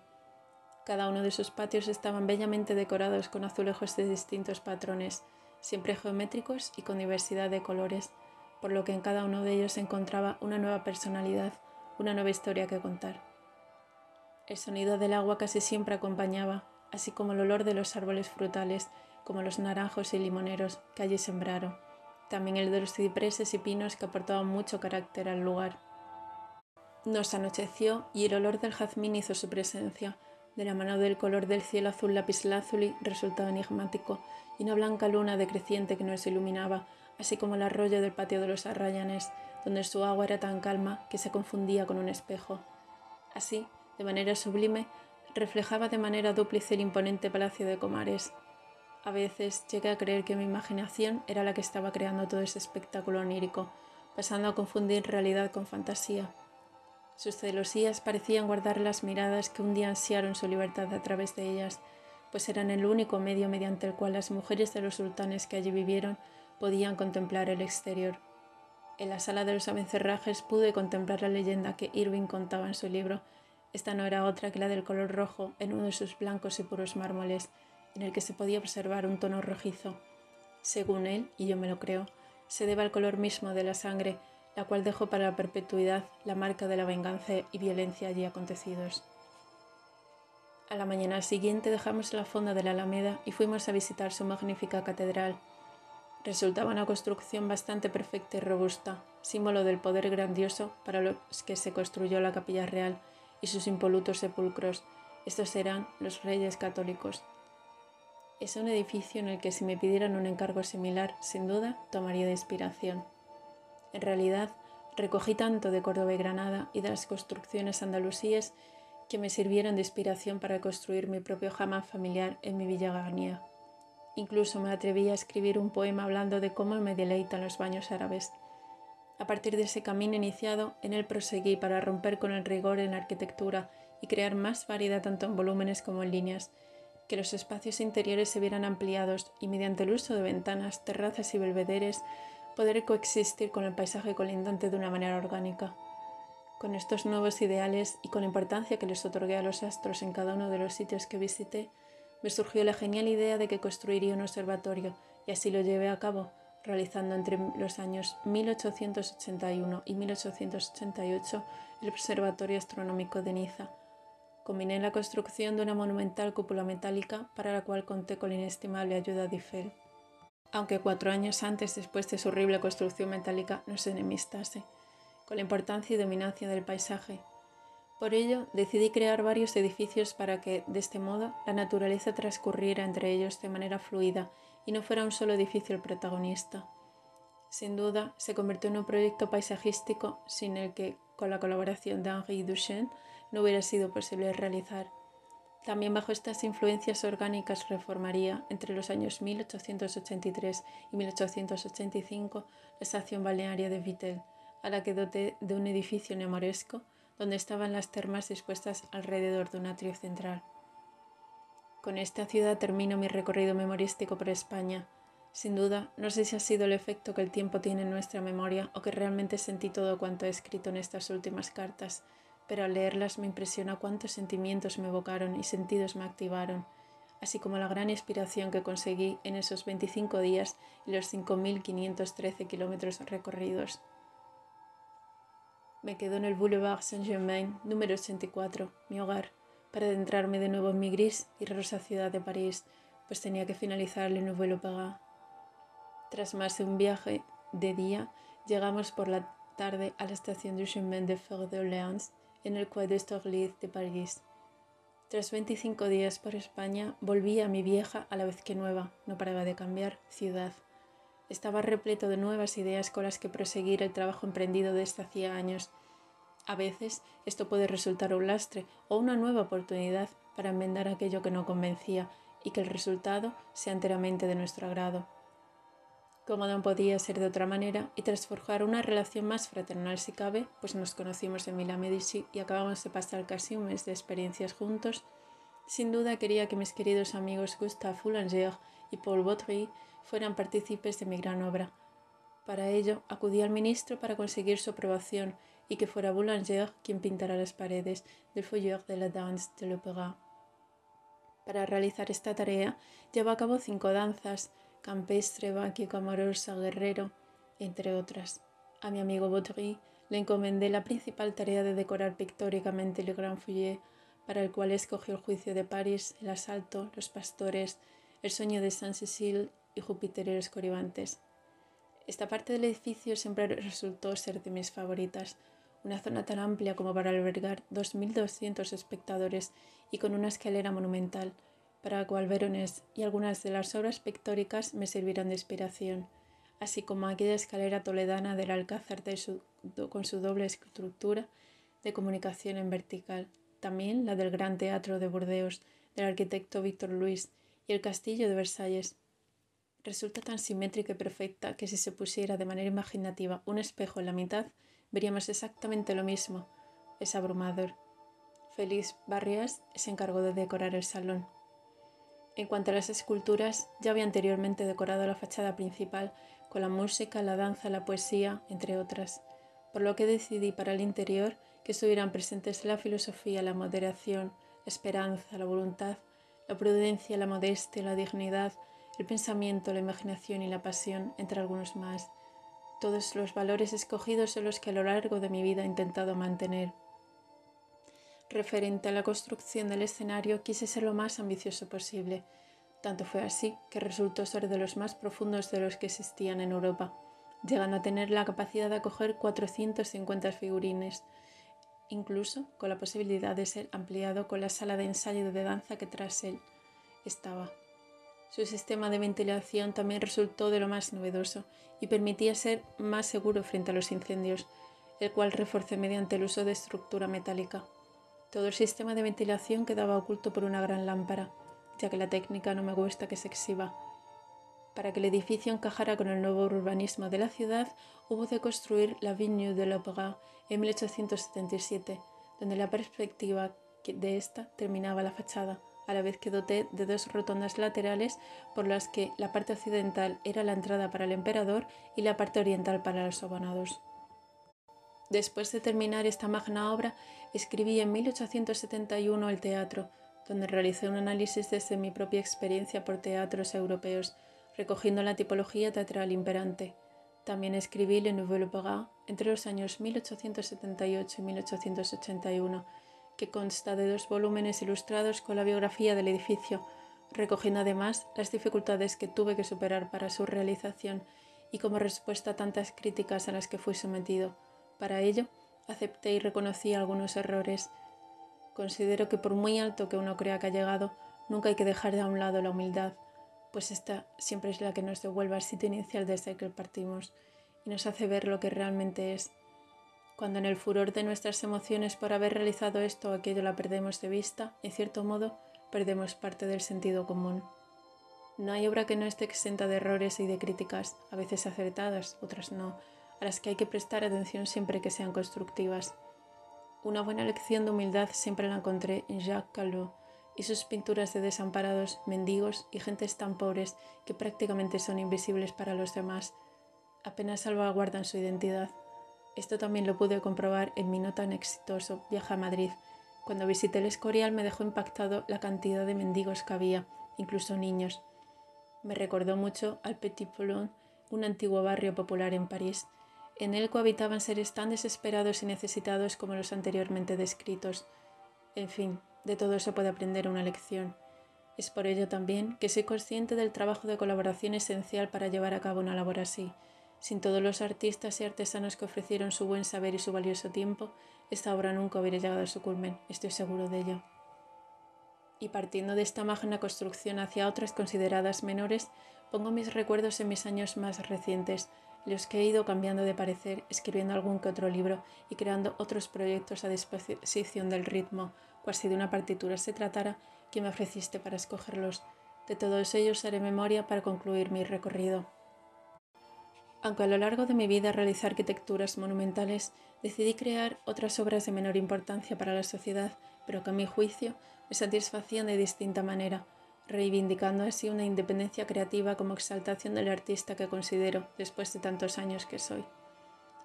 Cada uno de sus patios estaban bellamente decorados con azulejos de distintos patrones, siempre geométricos y con diversidad de colores, por lo que en cada uno de ellos se encontraba una nueva personalidad, una nueva historia que contar. El sonido del agua casi siempre acompañaba, así como el olor de los árboles frutales, como los naranjos y limoneros que allí sembraron, también el de los cipreses y pinos que aportaban mucho carácter al lugar. Nos anocheció y el olor del jazmín hizo su presencia. De la mano del color del cielo azul lapislázuli resultaba enigmático y una blanca luna decreciente que nos iluminaba, así como el arroyo del patio de los arrayanes, donde su agua era tan calma que se confundía con un espejo. Así, de manera sublime, reflejaba de manera dúplice el imponente palacio de Comares. A veces llegué a creer que mi imaginación era la que estaba creando todo ese espectáculo onírico, pasando a confundir realidad con fantasía. Sus celosías parecían guardar las miradas que un día ansiaron su libertad a través de ellas, pues eran el único medio mediante el cual las mujeres de los sultanes que allí vivieron podían contemplar el exterior. En la sala de los abencerrajes pude contemplar la leyenda que Irving contaba en su libro. Esta no era otra que la del color rojo en uno de sus blancos y puros mármoles, en el que se podía observar un tono rojizo. Según él, y yo me lo creo, se debe al color mismo de la sangre la cual dejó para la perpetuidad la marca de la venganza y violencia allí acontecidos. A la mañana siguiente dejamos la fonda de la Alameda y fuimos a visitar su magnífica catedral. Resultaba una construcción bastante perfecta y robusta, símbolo del poder grandioso para los que se construyó la capilla real y sus impolutos sepulcros. Estos eran los reyes católicos. Es un edificio en el que si me pidieran un encargo similar, sin duda, tomaría de inspiración. En realidad, recogí tanto de Córdoba y Granada y de las construcciones andalusíes que me sirvieron de inspiración para construir mi propio jamán familiar en mi villa Garnier. Incluso me atreví a escribir un poema hablando de cómo me deleitan los baños árabes. A partir de ese camino iniciado, en él proseguí para romper con el rigor en arquitectura y crear más variedad tanto en volúmenes como en líneas, que los espacios interiores se vieran ampliados y mediante el uso de ventanas, terrazas y belvederes poder coexistir con el paisaje colindante de una manera orgánica. Con estos nuevos ideales y con la importancia que les otorgué a los astros en cada uno de los sitios que visité, me surgió la genial idea de que construiría un observatorio y así lo llevé a cabo, realizando entre los años 1881 y 1888 el Observatorio Astronómico de Niza. Combiné la construcción de una monumental cúpula metálica para la cual conté con la inestimable ayuda de Eiffel, aunque cuatro años antes, después de su horrible construcción metálica, no se enemistase con la importancia y dominancia del paisaje. Por ello, decidí crear varios edificios para que, de este modo, la naturaleza transcurriera entre ellos de manera fluida y no fuera un solo edificio el protagonista. Sin duda, se convirtió en un proyecto paisajístico sin el que, con la colaboración de Henri Duchesne, no hubiera sido posible realizar. También bajo estas influencias orgánicas reformaría, entre los años 1883 y 1885, la estación balnearia de Vittel, a la que doté de un edificio neomoresco donde estaban las termas dispuestas alrededor de un atrio central. Con esta ciudad termino mi recorrido memorístico por España. Sin duda, no sé si ha sido el efecto que el tiempo tiene en nuestra memoria o que realmente sentí todo cuanto he escrito en estas últimas cartas, pero al leerlas me impresiona cuántos sentimientos me evocaron y sentidos me activaron, así como la gran inspiración que conseguí en esos 25 días y los 5.513 kilómetros recorridos. Me quedo en el Boulevard Saint-Germain, número 84, mi hogar para adentrarme de nuevo en mi gris y rosa ciudad de París, pues tenía que finalizar el Nouvel Opéra. Tras más de un viaje de día, llegamos por la tarde a la estación du chemin de fer de Orléans, en el Quai d'Orly de París. Tras 25 días por España, volví a mi vieja a la vez que nueva, no paraba de cambiar, ciudad. Estaba repleto de nuevas ideas con las que proseguir el trabajo emprendido desde hacía años a veces esto puede resultar un lastre o una nueva oportunidad para enmendar aquello que no convencía y que el resultado sea enteramente de nuestro agrado. Como no podía ser de otra manera, y tras forjar una relación más fraternal si cabe, pues nos conocimos en Mila Medici y acabamos de pasar casi un mes de experiencias juntos, sin duda quería que mis queridos amigos Gustave Boulanger y Paul Baudry fueran partícipes de mi gran obra. Para ello, acudí al ministro para conseguir su aprobación y que fuera Boulanger quien pintara las paredes del foyer de la danse de l'opéra. Para realizar esta tarea, llevó a cabo cinco danzas, campestre, báquico, amorosa, guerrero, entre otras. A mi amigo Baudry le encomendé la principal tarea de decorar pictóricamente el Grand Fouillet, para el cual escogió el juicio de París, el asalto, los pastores, el sueño de Saint-Cécile y los coribantes. Esta parte del edificio siempre resultó ser de mis favoritas, una zona tan amplia como para albergar 2.200 espectadores y con una escalera monumental, para la cual Verones y algunas de las obras pictóricas me sirvieron de inspiración, así como aquella escalera toledana del Alcázar con su doble estructura de comunicación en vertical, también la del Gran Teatro de Burdeos del arquitecto Víctor Luis y el Castillo de Versalles. Resulta tan simétrica y perfecta que si se pusiera de manera imaginativa un espejo en la mitad, veríamos exactamente lo mismo. Es abrumador. Félix Barrias se encargó de decorar el salón. En cuanto a las esculturas, ya había anteriormente decorado la fachada principal con la música, la danza, la poesía, entre otras, por lo que decidí para el interior que estuvieran presentes la filosofía, la moderación, la esperanza, la voluntad, la prudencia, la modestia, la dignidad, el pensamiento, la imaginación y la pasión, entre algunos más. Todos los valores escogidos son los que a lo largo de mi vida he intentado mantener. Referente a la construcción del escenario, quise ser lo más ambicioso posible. Tanto fue así que resultó ser de los más profundos de los que existían en Europa, llegando a tener la capacidad de acoger 450 figurines, incluso con la posibilidad de ser ampliado con la sala de ensayo de danza que tras él estaba. Su sistema de ventilación también resultó de lo más novedoso y permitía ser más seguro frente a los incendios, el cual reforcé mediante el uso de estructura metálica. Todo el sistema de ventilación quedaba oculto por una gran lámpara, ya que la técnica no me gusta que se exhiba. Para que el edificio encajara con el nuevo urbanismo de la ciudad, hubo de construir la Vigne de l'Opéra en 1877, donde la perspectiva de esta terminaba la fachada a la vez que doté de dos rotondas laterales por las que la parte occidental era la entrada para el emperador y la parte oriental para los abonados. Después de terminar esta magna obra, escribí en 1871 el teatro, donde realicé un análisis desde mi propia experiencia por teatros europeos, recogiendo la tipología teatral imperante. También escribí Le Nouvel Opéra entre los años 1878 y 1881, que consta de dos volúmenes ilustrados con la biografía del edificio, recogiendo además las dificultades que tuve que superar para su realización y como respuesta a tantas críticas a las que fui sometido. Para ello, acepté y reconocí algunos errores. Considero que por muy alto que uno crea que ha llegado, nunca hay que dejar de a un lado la humildad, pues esta siempre es la que nos devuelve al sitio inicial desde el que partimos y nos hace ver lo que realmente es. Cuando en el furor de nuestras emociones por haber realizado esto o aquello la perdemos de vista, en cierto modo, perdemos parte del sentido común. No hay obra que no esté exenta de errores y de críticas, a veces acertadas, otras no, a las que hay que prestar atención siempre que sean constructivas. Una buena lección de humildad siempre la encontré en Jacques Callot y sus pinturas de desamparados, mendigos y gentes tan pobres que prácticamente son invisibles para los demás. Apenas salvaguardan su identidad. Esto también lo pude comprobar en mi no tan exitoso viaje a Madrid. Cuando visité el Escorial me dejó impactado la cantidad de mendigos que había, incluso niños. Me recordó mucho al Petit Poulon, un antiguo barrio popular en París. En él cohabitaban seres tan desesperados y necesitados como los anteriormente descritos. En fin, de todo eso puede aprender una lección. Es por ello también que soy consciente del trabajo de colaboración esencial para llevar a cabo una labor así. Sin todos los artistas y artesanos que ofrecieron su buen saber y su valioso tiempo, esta obra nunca hubiera llegado a su culmen, estoy seguro de ello. Y partiendo de esta magna construcción hacia otras consideradas menores, pongo mis recuerdos en mis años más recientes, los que he ido cambiando de parecer, escribiendo algún que otro libro y creando otros proyectos a disposición del ritmo, cual si de una partitura se tratara, que me ofreciste para escogerlos. De todos ellos haré memoria para concluir mi recorrido. Aunque a lo largo de mi vida realicé arquitecturas monumentales, decidí crear otras obras de menor importancia para la sociedad, pero que a mi juicio me satisfacían de distinta manera reivindicando así una independencia creativa como exaltación del artista que considero después de tantos años que soy.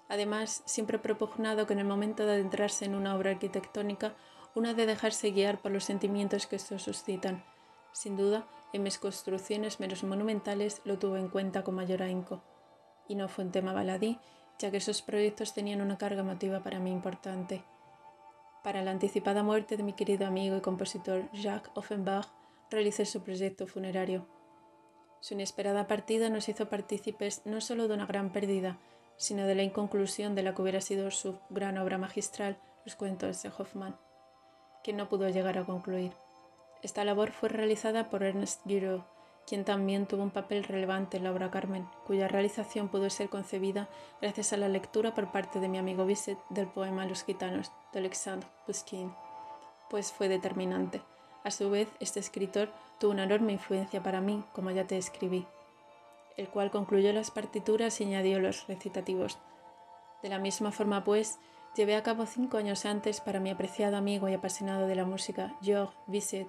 Además, siempre he propugnado que en el momento de adentrarse en una obra arquitectónica, una de dejarse guiar por los sentimientos que estos suscitan. Sin duda, en mis construcciones menos monumentales lo tuve en cuenta con mayor ahínco. Y no fue un tema baladí, ya que esos proyectos tenían una carga emotiva para mí importante. Para la anticipada muerte de mi querido amigo y compositor Jacques Offenbach, realicé su proyecto funerario. Su inesperada partida nos hizo partícipes no solo de una gran pérdida, sino de la inconclusión de la que hubiera sido su gran obra magistral, Los cuentos de Hoffman, que no pudo llegar a concluir. Esta labor fue realizada por Ernest Guiraud, quien también tuvo un papel relevante en la obra Carmen, cuya realización pudo ser concebida gracias a la lectura por parte de mi amigo Bisset del poema Los gitanos de Alexandre Pushkin, pues fue determinante. A su vez, este escritor tuvo una enorme influencia para mí, como ya te escribí, el cual concluyó las partituras y añadió los recitativos. De la misma forma, pues, llevé a cabo cinco años antes para mi apreciado amigo y apasionado de la música, Georges Bizet,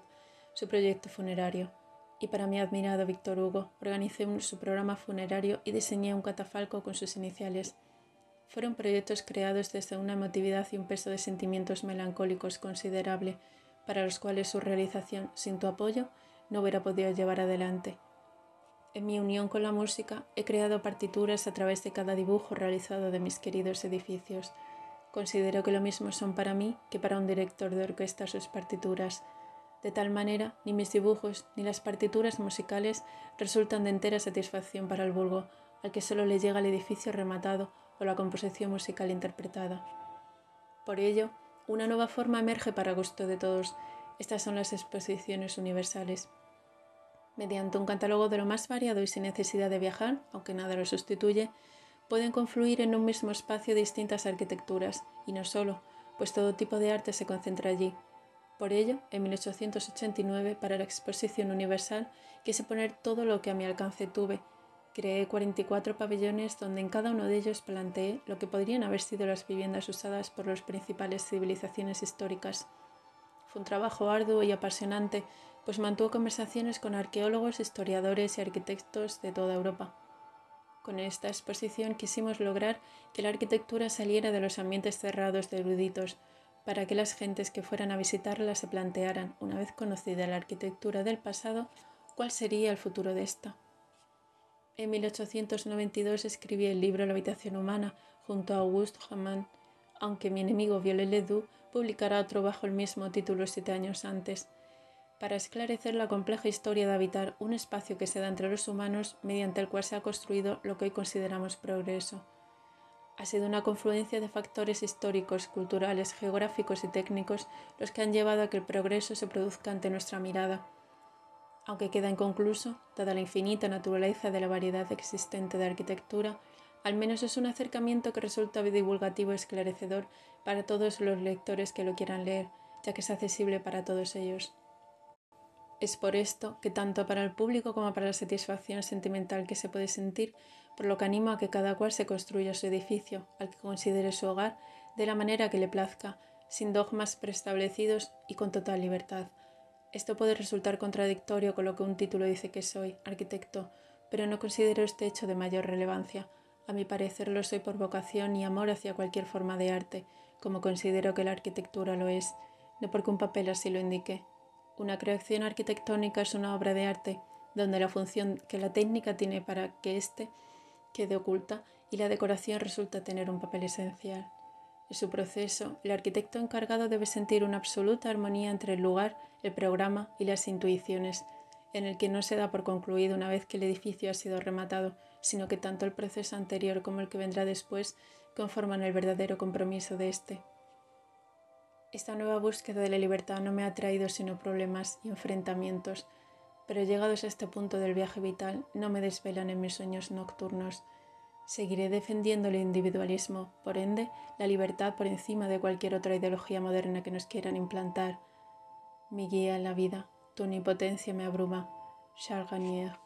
su proyecto funerario. Y para mi admirado Víctor Hugo, organicé su programa funerario y diseñé un catafalco con sus iniciales. Fueron proyectos creados desde una emotividad y un peso de sentimientos melancólicos considerable, para los cuales su realización sin tu apoyo no hubiera podido llevar adelante. En mi unión con la música he creado partituras a través de cada dibujo realizado de mis queridos edificios. Considero que lo mismo son para mí que para un director de orquesta sus partituras. De tal manera, ni mis dibujos ni las partituras musicales resultan de entera satisfacción para el vulgo, al que solo le llega el edificio rematado o la composición musical interpretada. Por ello, una nueva forma emerge para gusto de todos. Estas son las exposiciones universales. Mediante un catálogo de lo más variado y sin necesidad de viajar, aunque nada lo sustituye, pueden confluir en un mismo espacio distintas arquitecturas, y no solo, pues todo tipo de arte se concentra allí. Por ello, en 1889, para la Exposición Universal, quise poner todo lo que a mi alcance tuve, Creé 44 pabellones donde en cada uno de ellos planteé lo que podrían haber sido las viviendas usadas por las principales civilizaciones históricas. Fue un trabajo arduo y apasionante, pues mantuvo conversaciones con arqueólogos, historiadores y arquitectos de toda Europa. Con esta exposición quisimos lograr que la arquitectura saliera de los ambientes cerrados de eruditos, para que las gentes que fueran a visitarla se plantearan, una vez conocida la arquitectura del pasado, cuál sería el futuro de esta. En 1892 escribí el libro La habitación humana junto a Auguste Raman, aunque mi enemigo Viollet Ledoux publicará otro bajo el mismo título siete años antes, para esclarecer la compleja historia de habitar un espacio que se da entre los humanos mediante el cual se ha construido lo que hoy consideramos progreso. Ha sido una confluencia de factores históricos, culturales, geográficos y técnicos los que han llevado a que el progreso se produzca ante nuestra mirada. Aunque queda inconcluso, dada la infinita naturaleza de la variedad existente de arquitectura, al menos es un acercamiento que resulta divulgativo y esclarecedor para todos los lectores que lo quieran leer, ya que es accesible para todos ellos. Es por esto que tanto para el público como para la satisfacción sentimental que se puede sentir, por lo que animo a que cada cual se construya su edificio, al que considere su hogar, de la manera que le plazca, sin dogmas preestablecidos y con total libertad. Esto puede resultar contradictorio con lo que un título dice que soy, arquitecto, pero no considero este hecho de mayor relevancia. A mi parecer lo soy por vocación y amor hacia cualquier forma de arte, como considero que la arquitectura lo es, no porque un papel así lo indique. Una creación arquitectónica es una obra de arte donde la función que la técnica tiene para que éste quede oculta y la decoración resulta tener un papel esencial. En su proceso, el arquitecto encargado debe sentir una absoluta armonía entre el lugar, el programa y las intuiciones, en el que no se da por concluido una vez que el edificio ha sido rematado, sino que tanto el proceso anterior como el que vendrá después conforman el verdadero compromiso de éste. Esta nueva búsqueda de la libertad no me ha traído sino problemas y enfrentamientos, pero llegados a este punto del viaje vital no me desvelan en mis sueños nocturnos. Seguiré defendiendo el individualismo, por ende, la libertad por encima de cualquier otra ideología moderna que nos quieran implantar. Mi guía en la vida, tu omnipotencia me abruma. Charles